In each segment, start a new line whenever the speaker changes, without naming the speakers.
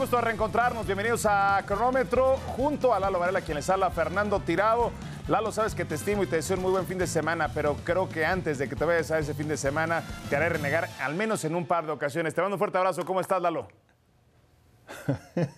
Gusto de reencontrarnos, bienvenidos a Cronómetro, junto a Lalo Varela, quien les habla, Fernando Tirado. Lalo, sabes que te estimo y te deseo un muy buen fin de semana, pero creo que antes de que te vayas a ese fin de semana, te haré renegar al menos en un par de ocasiones. Te mando un fuerte abrazo, ¿cómo estás, Lalo?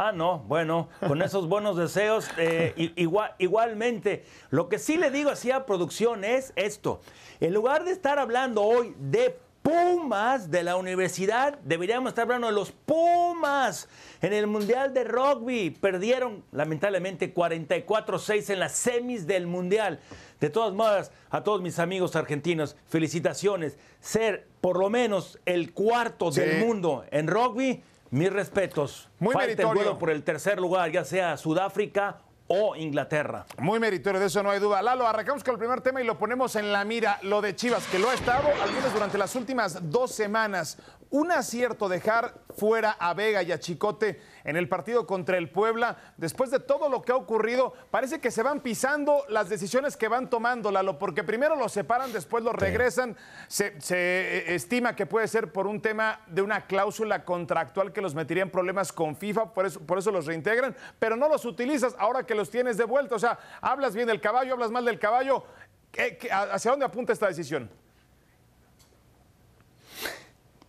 Ah, no, bueno, con esos buenos deseos, eh, igualmente. Lo que sí le digo así a producción es esto. En lugar de estar hablando hoy de Pumas de la universidad, deberíamos estar hablando de los Pumas. En el Mundial de Rugby perdieron lamentablemente 44-6 en las semis del Mundial. De todas maneras, a todos mis amigos argentinos, felicitaciones. Ser por lo menos el cuarto
Sí.
del mundo en rugby, mis respetos.
Muy
Falta el
meritorio.
duelo por el tercer lugar, ya sea Sudáfrica o Inglaterra.
Muy meritorio, de eso no hay duda. Lalo, arrancamos con el primer tema y lo ponemos en la mira, lo de Chivas, que lo ha estado, al menos durante las últimas dos semanas. Un acierto dejar fuera a Vega y a Chicote en el partido contra el Puebla. Después de todo lo que ha ocurrido, parece que se van pisando las decisiones que van tomando, Lalo, porque primero los separan, después los regresan. Se, se, eh, estima que puede ser por un tema de una cláusula contractual que los metería en problemas con FIFA, por eso, por eso los reintegran, pero no los utilizas ahora que los tienes de vuelta. O sea, hablas bien del caballo, hablas mal del caballo. ¿Qué- qué- ¿Hacia dónde apunta esta decisión?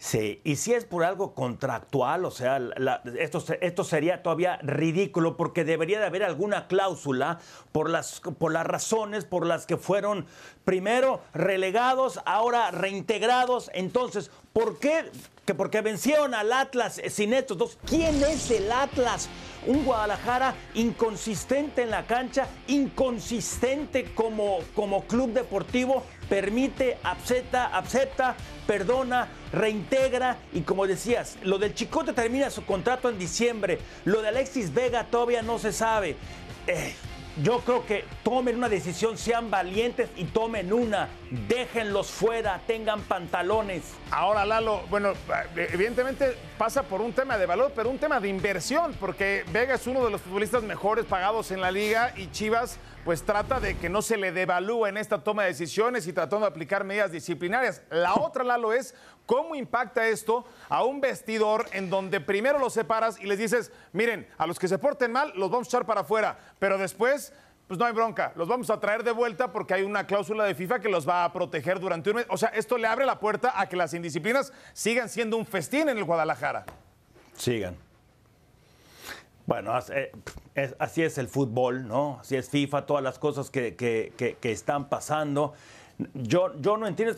Sí, y si es por algo contractual, o sea, la- esto, esto sería todavía ridículo porque debería de haber alguna cláusula por las, por las razones por las que fueron primero relegados, ahora reintegrados. Entonces, ¿por qué? Que porque vencieron al Atlas sin estos dos. ¿Quién es el Atlas? Un Guadalajara inconsistente en la cancha, inconsistente como, como club deportivo, permite, acepta, acepta, perdona, reintegra y como decías, lo del Chicote termina su contrato en diciembre, lo de Alexis Vega todavía no se sabe. Eh, yo creo que tomen una decisión, sean valientes y tomen una, déjenlos fuera, tengan pantalones.
Ahora, Lalo, bueno, evidentemente pasa por un tema de valor, pero un tema de inversión, porque Vega es uno de los futbolistas mejores pagados en la liga y Chivas pues trata de que no se le devalúe en esta toma de decisiones y tratando de aplicar medidas disciplinarias. La otra, Lalo, es cómo impacta esto a un vestidor en donde primero los separas y les dices, miren, a los que se porten mal los vamos a echar para afuera, pero después pues no hay bronca, los vamos a traer de vuelta porque hay una cláusula de FIFA que los va a proteger durante un mes. O sea, esto le abre la puerta a que las indisciplinas sigan siendo un festín en el Guadalajara.
Sigan. Bueno, eh, así es el fútbol, ¿no? Así es FIFA, todas las cosas que están pasando. Yo, yo no entiendo.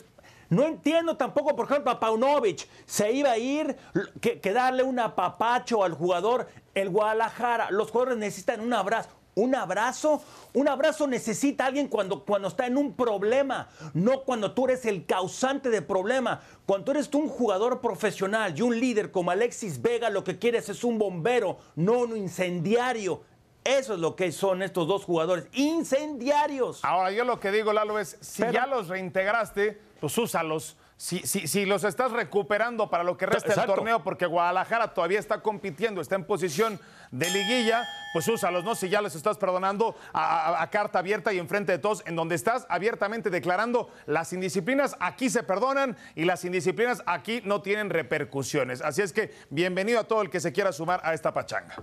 No entiendo tampoco, por ejemplo, a Paunovic. Se iba a ir, que, que darle un apapacho al jugador. El Guadalajara, los jugadores necesitan un abrazo. Un abrazo, un abrazo necesita alguien cuando, cuando está en un problema, no cuando tú eres el causante de problema. Cuando tú eres tú un jugador profesional y un líder como Alexis Vega, lo que quieres es un bombero, no un incendiario. Eso es lo que son estos dos jugadores, incendiarios.
Ahora, yo lo que digo, Lalo, es si
Pero-
ya los reintegraste, pues úsalos. Si, si, si los estás recuperando para lo que resta del
Exacto.
torneo, porque Guadalajara todavía está compitiendo, está en posición de liguilla, pues úsalos, ¿no? Si ya les estás perdonando a, a- a carta abierta y enfrente de todos, en donde estás abiertamente declarando las indisciplinas aquí se perdonan y las indisciplinas aquí no tienen repercusiones. Así es que bienvenido a todo el que se quiera sumar a esta pachanga.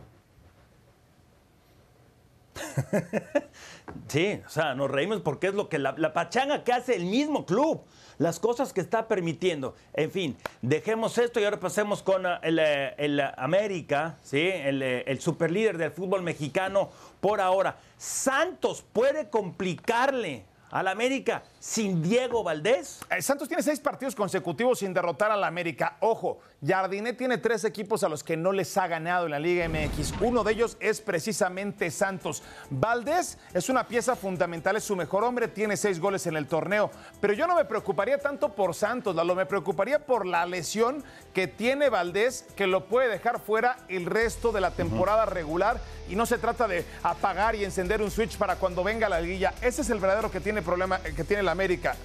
Sí, o sea, nos reímos porque es lo que la, la pachanga que hace el mismo club, las cosas que está permitiendo. En fin, dejemos esto y ahora pasemos con ah, el, eh, el, América, ¿sí? el, eh, el superlíder del fútbol mexicano por ahora. Santos puede complicarle al América sin Diego Valdés?
Eh, Santos tiene seis partidos consecutivos sin derrotar al América. Ojo, Jardinet tiene tres equipos a los que no les ha ganado en la Liga MX. Uno de ellos es precisamente Santos. Valdés es una pieza fundamental, es su mejor hombre, tiene seis goles en el torneo. Pero yo no me preocuparía tanto por Santos, Lalo, me preocuparía por la lesión que tiene Valdés, que lo puede dejar fuera el resto de la temporada regular. Y no se trata de apagar y encender un switch para cuando venga la liguilla. Ese es el verdadero que tiene problema, que tiene América.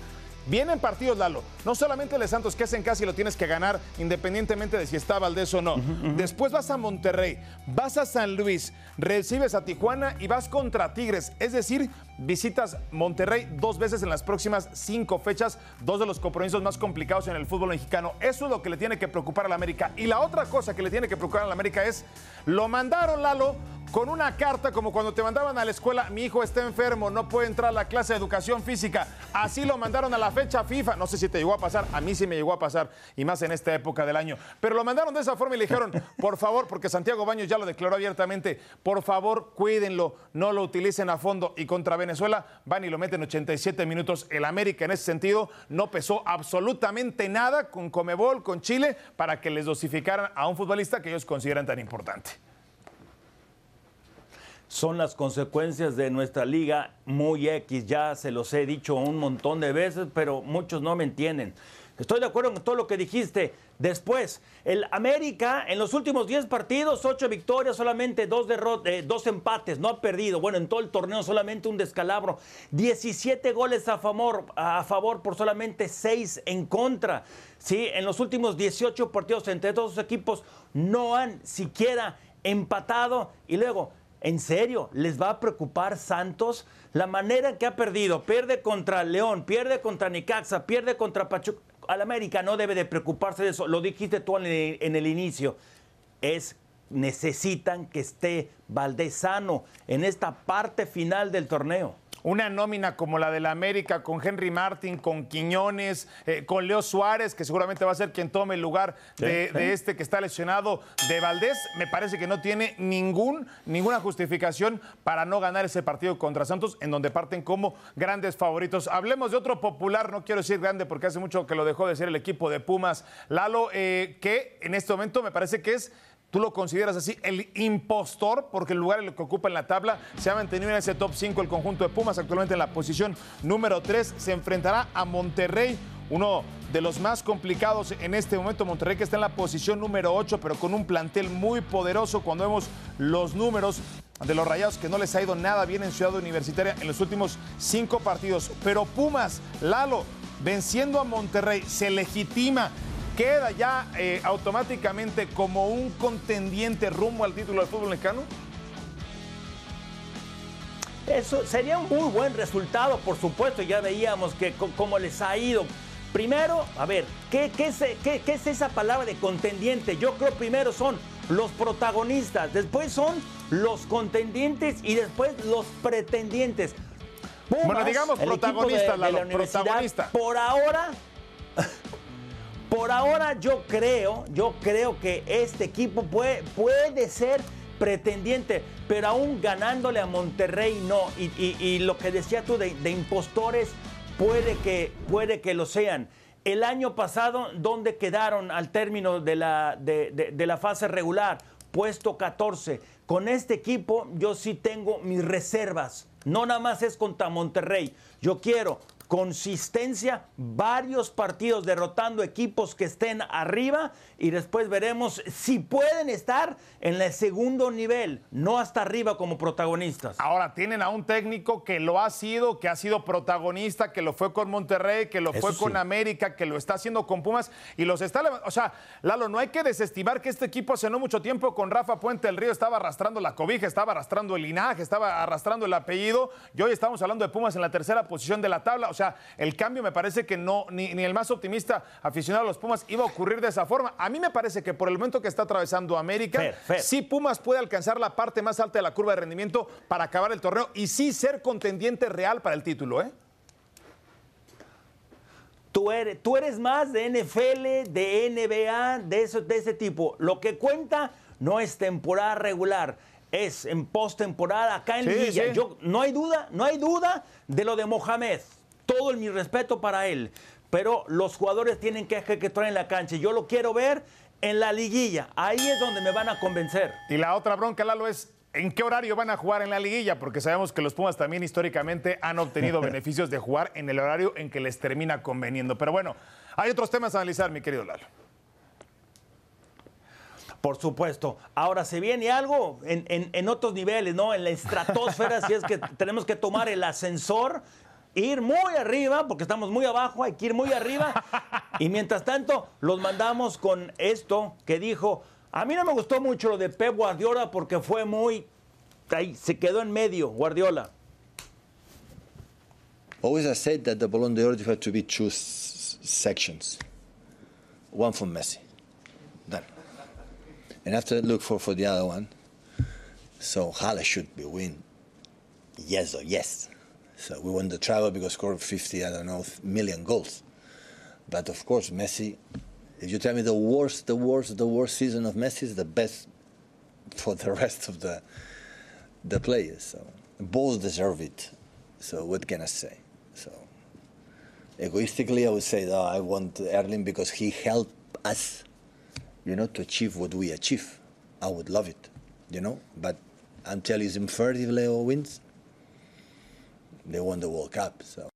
Vienen partidos, Lalo. No solamente el de Santos, que es en casa y lo tienes que ganar, independientemente de si está Valdés o no. Después vas a Monterrey, vas a San Luis, recibes a Tijuana y vas contra Tigres. Es decir, visitas Monterrey dos veces en las próximas cinco fechas, dos de los compromisos más complicados en el fútbol mexicano. Eso es lo que le tiene que preocupar a la América. Y la otra cosa que le tiene que preocupar a la América es, lo mandaron, Lalo, con una carta como cuando te mandaban a la escuela, mi hijo está enfermo, no puede entrar a la clase de educación física. Así lo mandaron a la fecha FIFA. No sé si te llegó a pasar, a mí sí me llegó a pasar, y más en esta época del año. Pero lo mandaron de esa forma y le dijeron, por favor, porque Santiago Baños ya lo declaró abiertamente, por favor, cuídenlo, no lo utilicen a fondo. Y contra Venezuela van y lo meten 87 minutos. El América en ese sentido no pesó absolutamente nada con Comebol, con Chile, para que les dosificaran a un futbolista que ellos consideran tan importante
son las consecuencias de nuestra liga muy X. Ya se los he dicho un montón de veces, pero muchos no me entienden. Estoy de acuerdo con todo lo que dijiste. Después, el América en los últimos 10 partidos, 8 victorias, solamente 2 eh, empates, no ha perdido. Bueno, en todo el torneo solamente un descalabro. 17 goles a favor, a favor por solamente 6 en contra. Sí, en los últimos 18 partidos entre todos los equipos no han siquiera empatado. Y luego, ¿En serio? ¿Les va a preocupar Santos? La manera en que ha perdido, pierde contra León, pierde contra Nicaxa, pierde contra Pachuca. Al América no debe de preocuparse de eso. Lo dijiste tú en el, inicio. Es necesitan que esté Valdezano en esta parte final del torneo
una nómina como la de la América, con Henry Martin, con Quiñones, eh, con Leo Suárez, que seguramente va a ser quien tome el lugar de, este que está lesionado de Valdés, me parece que no tiene ningún, ninguna justificación para no ganar ese partido contra Santos, en donde parten como grandes favoritos. Hablemos de otro popular, no quiero decir grande porque hace mucho que lo dejó de ser el equipo de Pumas, Lalo, eh, que en este momento me parece que es ¿Tú lo consideras así el impostor? Porque el lugar en el que ocupa en la tabla se ha mantenido en ese top 5 el conjunto de Pumas, actualmente en la posición número 3. Se enfrentará a Monterrey, uno de los más complicados en este momento. Monterrey que está en la posición número 8, pero con un plantel muy poderoso. Cuando vemos los números de los Rayados, que no les ha ido nada bien en Ciudad Universitaria en los últimos cinco partidos. Pero Pumas, Lalo, venciendo a Monterrey, se legitima queda ya eh, automáticamente como un contendiente rumbo al título del fútbol mexicano?
Eso sería un muy buen resultado, por supuesto. Ya veíamos que cómo les ha ido. Primero, a ver, ¿qué, es, qué, es, esa palabra de contendiente? Yo creo primero son los protagonistas, después son los contendientes y después los pretendientes.
bueno, digamos protagonistas, la, protagonista.
Por ahora por ahora yo creo, yo creo que este equipo puede, puede ser pretendiente, pero aún ganándole a Monterrey no. Y, lo que decía tú de, impostores, puede que, puede que lo sean. El año pasado, ¿dónde quedaron al término de la, de la fase regular? Puesto 14. Con este equipo yo sí tengo mis reservas. No nada más es contra Monterrey. Yo quiero consistencia, varios partidos derrotando equipos que estén arriba y después veremos si pueden estar en el segundo nivel, no hasta arriba como protagonistas.
Ahora tienen a un técnico que lo ha sido, que ha sido protagonista, que lo fue con Monterrey, que lo fue con América, que lo está haciendo con Pumas y los está O sea, Lalo, no hay que desestimar que este equipo hace no mucho tiempo con Rafa Puente del Río estaba arrastrando la cobija, estaba arrastrando el linaje, estaba arrastrando el apellido y hoy estamos hablando de Pumas en la tercera posición de la tabla. O sea, sea, el cambio me parece que no, ni, el más optimista aficionado a los Pumas iba a ocurrir de esa forma. A mí me parece que por el momento que está atravesando América, sí Pumas puede alcanzar la parte más alta de la curva de rendimiento para acabar el torneo y sí ser contendiente real para el título, ¿eh?
Tú eres, tú eres más de NFL, de NBA, de, eso, de ese tipo. Lo que cuenta no es temporada regular es en postemporada, acá en Lilla. Yo, no hay duda, no hay duda de lo de Mohamed. Todo el mi respeto para él, pero los jugadores tienen que ejecutar en la cancha. Yo lo quiero ver en la liguilla. Ahí es donde me van a convencer.
Y la otra bronca, Lalo, es ¿En qué horario van a jugar en la liguilla? Porque sabemos que los Pumas también históricamente han obtenido beneficios de jugar en el horario en que les termina conveniendo. Pero bueno, hay otros temas a analizar, mi querido Lalo.
Por supuesto. Ahora, se viene algo en, en, otros niveles, ¿no? En la estratosfera, si es que tenemos que tomar el ascensor, ir muy arriba, porque estamos muy abajo, hay que ir muy arriba. Y mientras tanto, los mandamos con esto que dijo a mí no me gustó mucho lo de Pep Guardiola porque fue muy. Ahí, se quedó en medio, Guardiola.
Always I said that the Ballon d'Or had to be two sections. One for Messi. Done. And after look for, for the other one. So Halle should be win. Yes or yes. So we won the travel because scored 50, I don't know, million goals. But of course, Messi if you tell me the worst, the worst, the worst season of Messi is the best for the rest of the the players. So both deserve it. So what can I say? So egoistically, I would say that I want Erling because he helped us, you know, to achieve what we achieve. I would love it, you know. But until third, if Leo wins, they won the World Cup. So.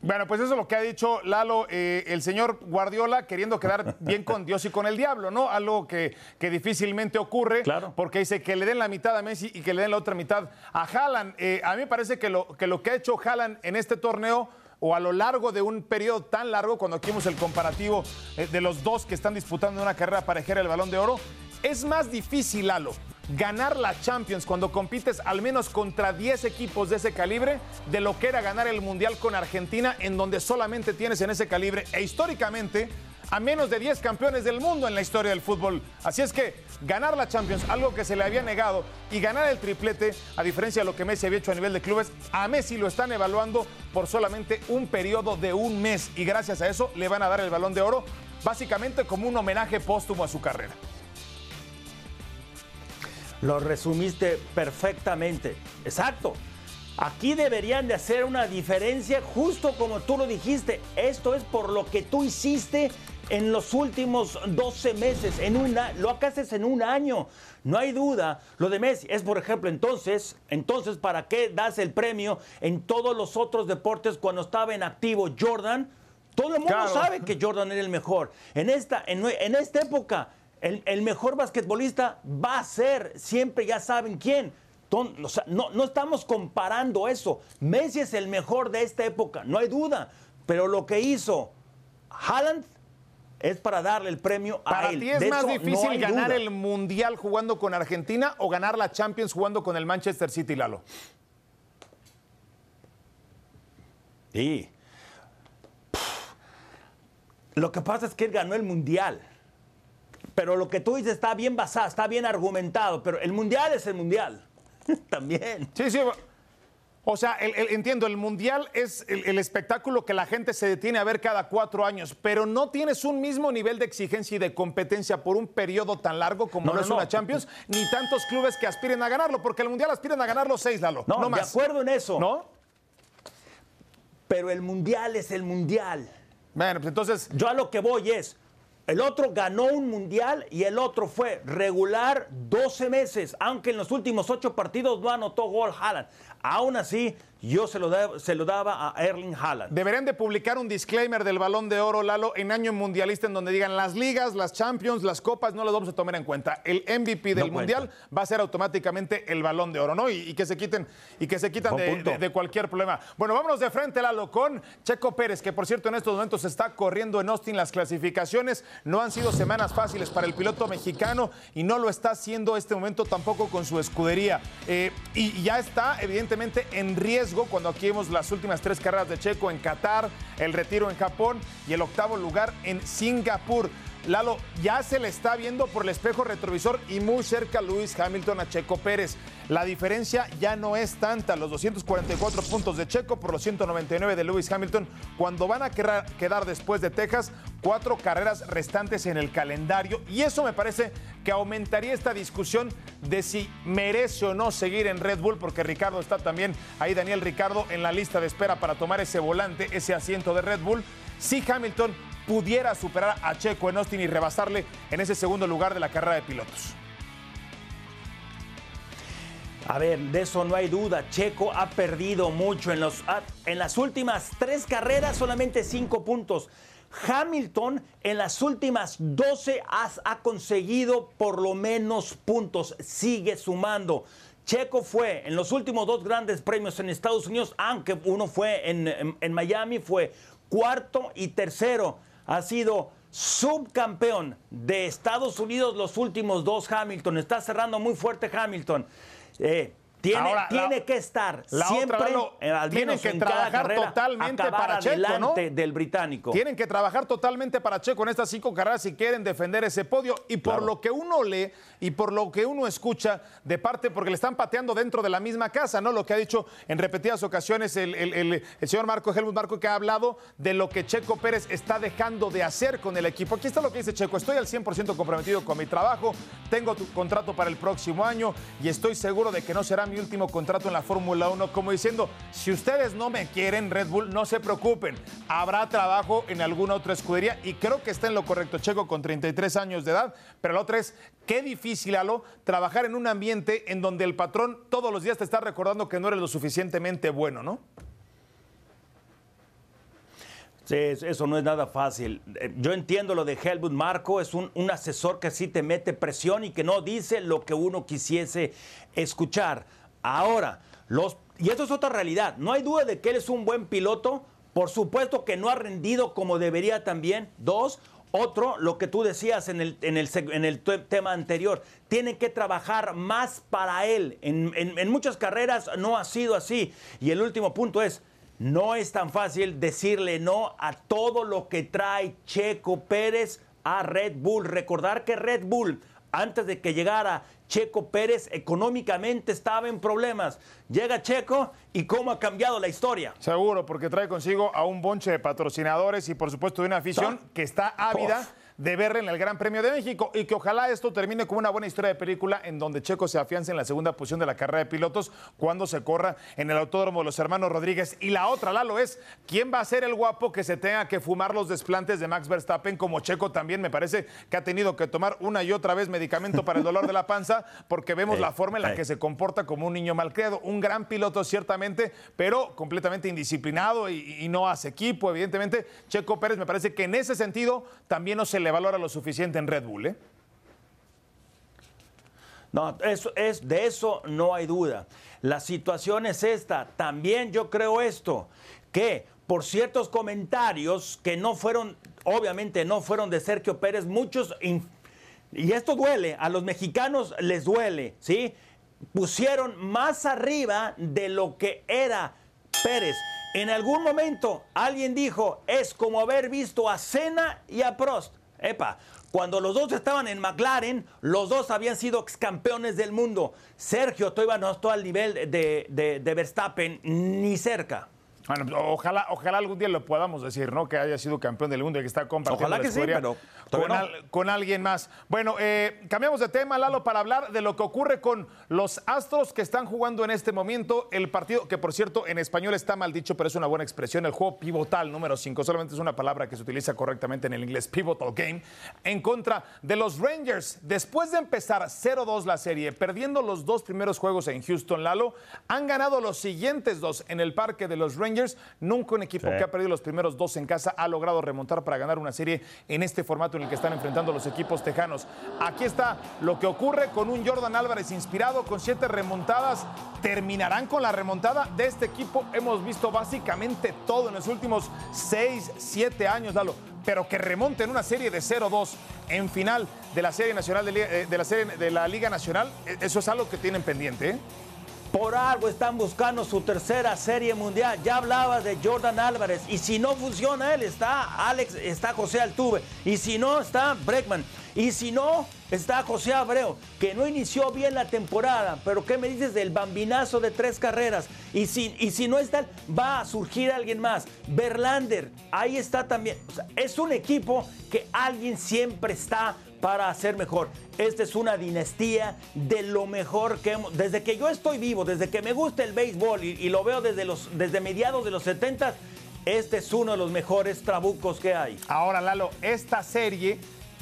Bueno, pues eso es lo que ha dicho Lalo, eh, el señor Guardiola, queriendo quedar bien con Dios y con el diablo, ¿no? Algo que, que difícilmente ocurre,
claro.
porque dice que le den la mitad a Messi y que le den la otra mitad a Haaland. Eh, a mí me parece que lo, que lo que ha hecho Haaland en este torneo o a lo largo de un periodo tan largo, cuando aquí vimos el comparativo eh, de los dos que están disputando una carrera parejera el balón de oro, es más difícil, Lalo, ganar la Champions cuando compites al menos contra 10 equipos de ese calibre de lo que era ganar el Mundial con Argentina, en donde solamente tienes en ese calibre e históricamente a menos de 10 campeones del mundo en la historia del fútbol. Así es que ganar la Champions, algo que se le había negado, y ganar el triplete, a diferencia de lo que Messi había hecho a nivel de clubes, a Messi lo están evaluando por solamente un periodo de un mes y gracias a eso le van a dar el balón de oro, básicamente como un homenaje póstumo a su carrera.
Lo resumiste perfectamente. Exacto. Aquí deberían de hacer una diferencia justo como tú lo dijiste. Esto es por lo que tú hiciste en los últimos 12 meses, en una, lo que haces en un año. No hay duda. Lo de Messi es, por ejemplo, entonces, entonces, ¿para qué das el premio en todos los otros deportes cuando estaba en activo Jordan? Todo el mundo sabe que Jordan era el mejor. En esta, en, en esta época, el, mejor basquetbolista va a ser, siempre ya saben quién. no, no estamos comparando eso. Messi es el mejor de esta época, no hay duda. Pero lo que hizo Haaland es para darle el premio
a
él.
¿Para ti es más difícil ganar el Mundial jugando con Argentina o ganar la Champions jugando con el Manchester City, Lalo?
Sí. Lo que pasa es que él ganó el Mundial pero lo que tú dices está bien basado, está bien argumentado, pero el mundial es el mundial. También.
Sí, sí. O sea, entiendo, el mundial es el, espectáculo que la gente se detiene a ver cada cuatro años, pero no tienes un mismo nivel de exigencia y de competencia por un periodo tan largo como no, es una Champions, ni tantos clubes que aspiren a ganarlo, porque el mundial aspiran a ganarlo seis, Lalo.
No,
no
más. de acuerdo en eso.
¿No?
Pero el mundial es el mundial.
Bueno, pues entonces.
Yo a lo que voy es el otro ganó un mundial y el otro fue regular 12 meses, aunque en los últimos 8 partidos no anotó gol Haaland. Aún así, yo se lo, se lo daba a Erling Haaland.
Deberían de publicar un disclaimer del Balón de Oro, Lalo, en año mundialista en donde digan las ligas, las Champions, las copas, no las vamos a tomar en cuenta. El MVP del Mundial va a ser automáticamente el Balón de Oro, ¿no? Y, que se quiten, y que se quitan de, cualquier problema. Bueno, vámonos de frente, Lalo, con Checo Pérez, que por cierto en estos momentos está corriendo en Austin las clasificaciones. No han sido semanas fáciles para el piloto mexicano y no lo está haciendo este momento tampoco con su escudería. Eh, y ya está, evidentemente, en riesgo cuando aquí vemos las últimas tres carreras de Checo en Qatar, el retiro en Japón y el octavo lugar en Singapur. Lalo, ya se le está viendo por el espejo retrovisor y muy cerca Luis Hamilton a Checo Pérez. La diferencia ya no es tanta, los 244 puntos de Checo por los 199 de Lewis Hamilton, cuando van a quedar después de Texas cuatro carreras restantes en el calendario y eso me parece que aumentaría esta discusión de si merece o no seguir en Red Bull, porque Ricardo está también ahí, Daniel Ricardo, en la lista de espera para tomar ese volante, ese asiento de Red Bull. Si Hamilton pudiera superar a Checo en Austin y rebasarle en ese segundo lugar de la carrera de pilotos.
A ver, de eso no hay duda. Checo ha perdido mucho en, los, en las últimas tres carreras, solamente cinco puntos. Hamilton en las últimas 12 ha, conseguido por lo menos puntos, sigue sumando. Checo fue en los últimos dos grandes premios en Estados Unidos, aunque uno fue en Miami, fue cuarto y tercero. Ha sido subcampeón de Estados Unidos los últimos dos Hamilton. Está cerrando muy fuerte Hamilton. Eh, tiene, tiene que estar siempre,
eh, al menos que trabajar totalmente para Checo, ¿no?
del británico.
Tienen que trabajar totalmente para Checo en estas cinco carreras si quieren defender ese podio. Y por lo que uno lee y por lo que uno escucha de parte, porque le están pateando dentro de la misma casa, ¿no? Lo que ha dicho en repetidas ocasiones el, el señor Marco Helmut Marco, que ha hablado de lo que Checo Pérez está dejando de hacer con el equipo. Aquí está lo que dice Checo: Estoy al 100% comprometido con mi trabajo, tengo tu contrato para el próximo año y estoy seguro de que no será mi último contrato en la Fórmula 1, como diciendo, si ustedes no me quieren, Red Bull, no se preocupen, habrá trabajo en alguna otra escudería y creo que está en lo correcto Checo con 33 años de edad, pero la otra es, qué difícil, Alo, trabajar en un ambiente en donde el patrón todos los días te está recordando que no eres lo suficientemente bueno, ¿no?
Sí, eso no es nada fácil. Eh, yo entiendo lo de Helmut Marco, es un, un, asesor que sí te mete presión y que no dice lo que uno quisiese escuchar. Ahora, los, y esto es otra realidad, no hay duda de que él es un buen piloto, por supuesto que no ha rendido como debería también. Dos, otro, lo que tú decías en el, en el, en el tema anterior, tiene que trabajar más para él. En, en, muchas carreras no ha sido así. Y el último punto es, no es tan fácil decirle no a todo lo que trae Checo Pérez a Red Bull. Recordar que Red Bull, antes de que llegara Checo Pérez económicamente estaba en problemas. Llega Checo y cómo ha cambiado la historia.
Seguro, porque trae consigo a un bonche de patrocinadores y por supuesto de una afición que está ávida de verle en el Gran Premio de México y que ojalá esto termine como una buena historia de película en donde Checo se afiance en la segunda posición de la carrera de pilotos cuando se corra en el Autódromo de los Hermanos Rodríguez. Y la otra, Lalo, es quién va a ser el guapo que se tenga que fumar los desplantes de Max Verstappen como Checo también me parece que ha tenido que tomar una y otra vez medicamento para el dolor de la panza porque vemos la forma en la que se comporta como un niño malcriado. Un gran piloto ciertamente, pero completamente indisciplinado y, y no hace equipo, evidentemente. Checo Pérez me parece que en ese sentido también no se le valora lo suficiente en Red Bull, ¿eh?
No, eso es, de eso no hay duda. La situación es esta. También yo creo esto, que por ciertos comentarios que no fueron, obviamente no fueron de Sergio Pérez, muchos, y esto duele, a los mexicanos les duele, ¿sí? Pusieron más arriba de lo que era Pérez. En algún momento alguien dijo, es como haber visto a Cena y a Prost. Epa, cuando los dos estaban en McLaren, los dos habían sido ex campeones del mundo. Sergio todavía no está al nivel de, de, de Verstappen, ni cerca.
Bueno, ojalá, ojalá algún día lo podamos decir, ¿no? Que haya sido campeón del mundo y que está compartiendo
ojalá que sí, pero
con, con, alguien más. Bueno, eh, cambiamos de tema, Lalo, para hablar de lo que ocurre con los Astros que están jugando en este momento el partido, que por cierto en español está mal dicho, pero es una buena expresión, el juego pivotal número 5, solamente es una palabra que se utiliza correctamente en el inglés, pivotal game, en contra de los Rangers. Después de empezar 0-2 la serie, perdiendo los dos primeros juegos en Houston, Lalo, han ganado los siguientes dos en el parque de los Rangers Nunca un equipo que ha perdido los primeros dos en casa ha logrado remontar para ganar una serie en este formato en el que están enfrentando los equipos tejanos. Aquí está lo que ocurre con un Jordan Álvarez inspirado con siete remontadas. ¿Terminarán con la remontada de este equipo? Hemos visto básicamente todo en los últimos seis, siete años, Dalo pero que remonte en una serie de 0-2 en final de la serie nacional de, eh, la serie de la Liga Nacional, e, eso es algo que tienen pendiente. ¿eh?
Por algo están buscando su tercera serie mundial. Ya hablaba de Jordan Álvarez. Y si no funciona él, está Alex, está José Altuve. Y si no, está Breckman. Y si no, está José Abreu, que no inició bien la temporada, pero ¿qué me dices del bambinazo de tres carreras? Y si, y si no está, va a surgir alguien más. Berlander, ahí está también. es un equipo que alguien siempre está para hacer mejor. Esta es una dinastía de lo mejor que hemos. Desde que yo estoy vivo, desde que me gusta el béisbol y, lo veo desde, los, desde mediados de los 70, este es uno de los mejores trabucos que hay.
Ahora, Lalo, esta serie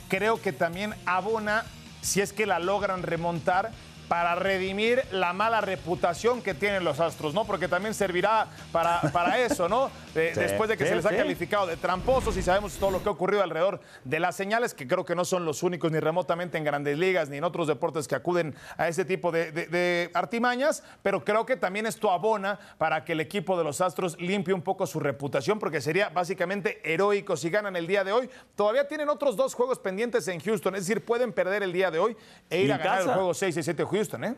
creo que también abona, si es que la logran remontar, para redimir la mala reputación que tienen los Astros, ¿no? Porque también servirá para, para eso, ¿no? después de que se les ha calificado de tramposos y sabemos todo lo que ha ocurrido alrededor de las señales, que creo que no son los únicos ni remotamente en grandes ligas ni en otros deportes que acuden a ese tipo de, de artimañas, pero creo que también esto abona para que el equipo de los Astros limpie un poco su reputación, porque sería básicamente heroico si ganan el día de hoy. Todavía tienen otros dos juegos pendientes en Houston, es decir, pueden perder el día de hoy e ir a ganar el juego 6 y 7 de Houston, ¿eh?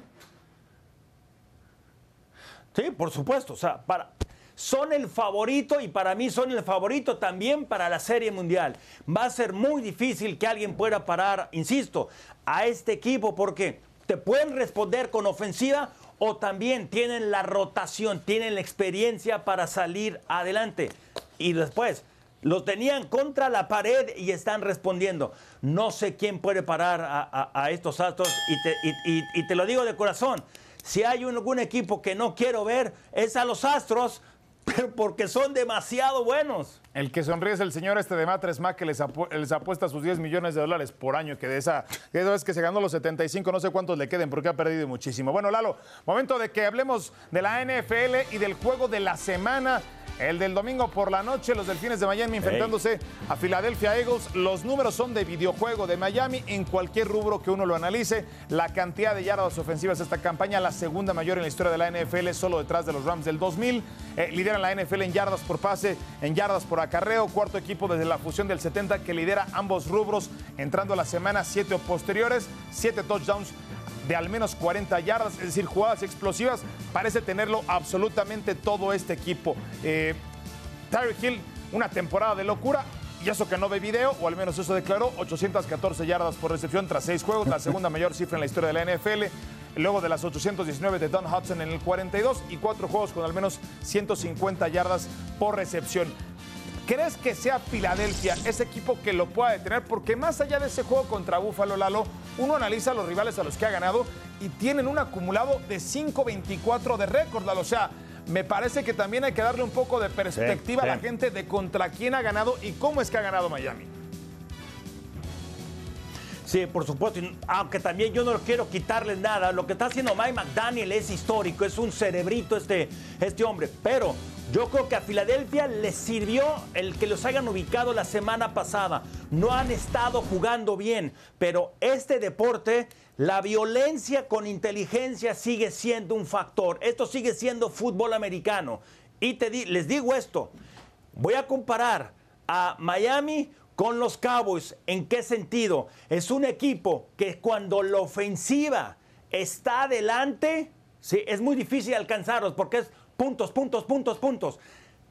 Sí, por supuesto. O sea, para, son el favorito y para mí son el favorito también para la Serie Mundial. Va a ser muy difícil que alguien pueda parar, insisto, a este equipo porque te pueden responder con ofensiva o también tienen la rotación, tienen la experiencia para salir adelante. Y después, los tenían contra la pared y están respondiendo. No sé quién puede parar a, estos astros y te, lo digo de corazón. Si hay algún equipo que no quiero ver, es a los astros, pero porque son demasiado buenos.
El que sonríe es el señor este de Matres Mac que les, apuesta sus 10 millones de dólares por año, que de esa, vez que se ganó los 75, no sé cuántos le queden porque ha perdido muchísimo. Bueno, Lalo, momento de que hablemos de la NFL y del juego de la semana. El del domingo por la noche, los Delfines de Miami enfrentándose a Philadelphia Eagles. Los números son de videojuego de Miami en cualquier rubro que uno lo analice. La cantidad de yardas ofensivas de esta campaña, la segunda mayor en la historia de la NFL, solo detrás de los Rams del 2000. Eh, lideran la NFL en yardas por pase, en yardas por acarreo. Cuarto equipo desde la fusión del 70 que lidera ambos rubros, entrando a la semana siete o posteriores, siete touchdowns de al menos 40 yardas, es decir, jugadas explosivas, parece tenerlo absolutamente todo este equipo. Eh, Tyreek Hill, una temporada de locura, y eso que no ve video, o al menos eso declaró, 814 yardas por recepción tras seis juegos, la segunda mayor cifra en la historia de la NFL. Luego de las 819 de Don Hudson en el 42 y cuatro juegos con al menos 150 yardas por recepción. ¿Crees que sea Filadelfia ese equipo que lo pueda detener? Porque más allá de ese juego contra Búfalo Lalo, uno analiza a los rivales a los que ha ganado y tienen un acumulado de 5-24 de récord. O sea, me parece que también hay que darle un poco de perspectiva a la gente de contra quién ha ganado y cómo es que ha ganado Miami.
Sí, por supuesto, aunque también yo no quiero quitarle nada, lo que está haciendo Mike McDaniel es histórico, es un cerebrito este, este hombre, pero yo creo que a Filadelfia les sirvió el que los hayan ubicado la semana pasada. No han estado jugando bien, pero este deporte, la violencia con inteligencia sigue siendo un factor. Esto sigue siendo fútbol americano. Y te les digo esto, voy a comparar a Miami con los Cowboys. ¿En qué sentido? Es un equipo que cuando la ofensiva está adelante, ¿sí? es muy difícil alcanzarlos porque es puntos, puntos, puntos, puntos.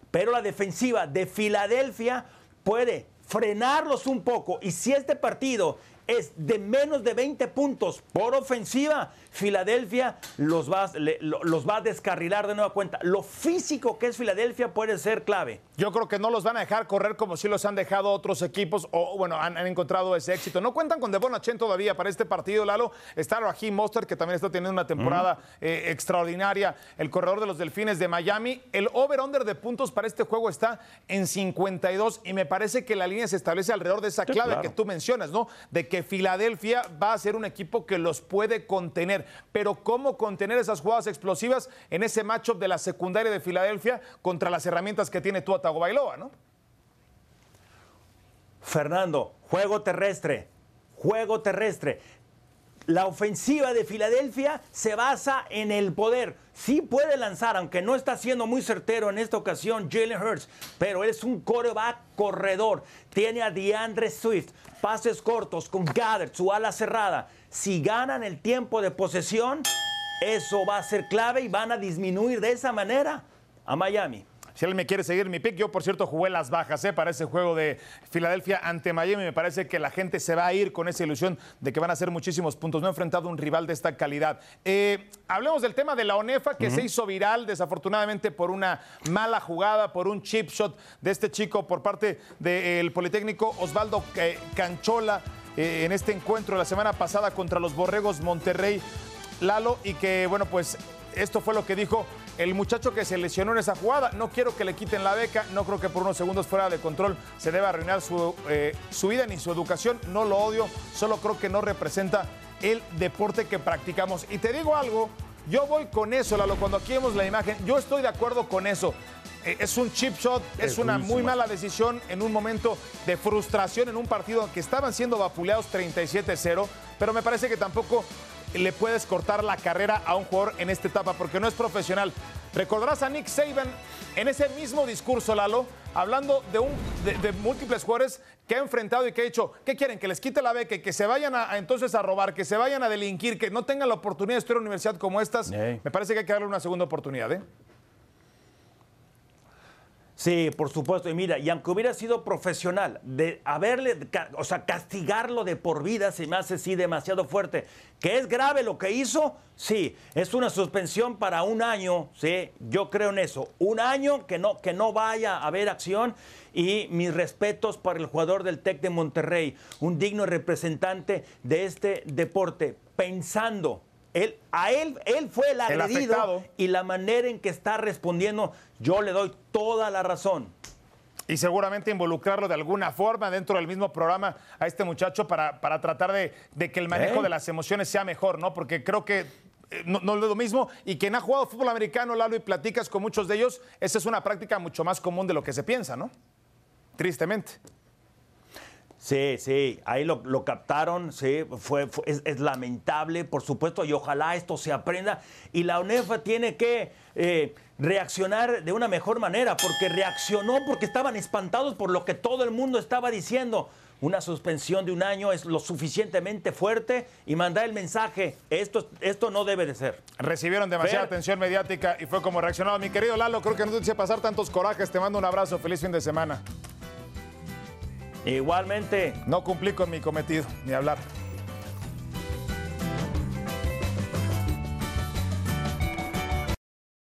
Pero la defensiva de Filadelfia puede frenarlos un poco. Y si este partido es de menos de 20 puntos por ofensiva, Filadelfia los va, los va a descarrilar de nueva cuenta. Lo físico que es Filadelfia puede ser clave.
Yo creo que no los van a dejar correr como si los han dejado otros equipos o, bueno, han, encontrado ese éxito. No cuentan con Devon Achen todavía para este partido, Lalo. Está Raheem Monster, que también está teniendo una temporada eh, extraordinaria. El corredor de los Delfines de Miami. El over-under de puntos para este juego está en 52 y me parece que la línea se establece alrededor de esa clave que tú mencionas, ¿no? De que Filadelfia va a ser un equipo que los puede contener pero cómo contener esas jugadas explosivas en ese matchup de la secundaria de Filadelfia contra las herramientas que tiene Tua Tagovailoa, ¿no?
Fernando, juego terrestre, juego terrestre. La ofensiva de Filadelfia se basa en el poder. Sí puede lanzar, aunque no está siendo muy certero en esta ocasión Jalen Hurts, pero es un coreback corredor. Tiene a DeAndre Swift, pases cortos con Gathered, su ala cerrada. Si ganan el tiempo de posesión, eso va a ser clave y van a disminuir de esa manera a Miami.
Si alguien me quiere seguir mi pick, yo por cierto jugué las bajas ¿eh? para ese juego de Filadelfia ante Miami. Me parece que la gente se va a ir con esa ilusión de que van a hacer muchísimos puntos. No he enfrentado a un rival de esta calidad. Eh, hablemos del tema de la ONEFA que se hizo viral desafortunadamente por una mala jugada, por un chip shot de este chico por parte del Politécnico Osvaldo eh, Canchola eh, en este encuentro la semana pasada contra los Borregos Monterrey. Lalo, y que, bueno, pues esto fue lo que dijo el muchacho que se lesionó en esa jugada. No quiero que le quiten la beca, no creo que por unos segundos fuera de control se deba arruinar su, eh, su vida ni su educación. No lo odio, solo creo que no representa el deporte que practicamos. Y te digo algo, yo voy con eso, Lalo, cuando aquí vemos la imagen, yo estoy de acuerdo con eso. Eh, Es un chip shot, es, una muy mala decisión en un momento de frustración en un partido que estaban siendo vapuleados 37-0, pero me parece que tampoco le puedes cortar la carrera a un jugador en esta etapa porque no es profesional. Recordarás a Nick Saban en ese mismo discurso, Lalo, hablando de, un, de, de múltiples jugadores que ha enfrentado y que ha dicho, ¿qué quieren? Que les quite la beca, que se vayan a, a entonces a robar, que se vayan a delinquir, que no tengan la oportunidad de estudiar en una universidad como estas. Me parece que hay que darle una segunda oportunidad, ¿eh?
Sí, por supuesto. Y mira, y aunque hubiera sido profesional, de haberle, o sea, castigarlo de por vida se me hace sí demasiado fuerte. ¿Que es grave lo que hizo? Sí, es una suspensión para un año, sí, yo creo en eso. Un año que no, que no vaya a haber acción y mis respetos para el jugador del TEC de Monterrey, un digno representante de este deporte, pensando. Él, a él, él fue el agredido y la manera en que está respondiendo, yo le doy toda la razón.
y seguramente involucrarlo de alguna forma dentro del mismo programa a este muchacho para, para tratar de, de que el manejo
¿Eh?
de las emociones sea mejor, ¿no? Porque creo que eh, no, no es lo mismo y quien ha jugado fútbol americano, Lalo, y platicas con muchos de ellos, esa es una práctica mucho más común de lo que se piensa, ¿no? Tristemente.
Sí, sí, ahí lo, lo captaron, sí, fue, fue- es, es lamentable, por supuesto, y ojalá esto se aprenda. Y la UNEFA tiene que eh, reaccionar de una mejor manera, porque reaccionó porque estaban espantados por lo que todo el mundo estaba diciendo. Una suspensión de un año es lo suficientemente fuerte y mandar el mensaje, esto, esto no debe de ser.
Recibieron demasiada
Fer.
atención mediática y fue como reaccionado. Mi querido Lalo, creo que no te hice pasar tantos corajes. Te mando un abrazo. Feliz fin de semana.
Igualmente,
No cumplí con mi cometido, ni hablar.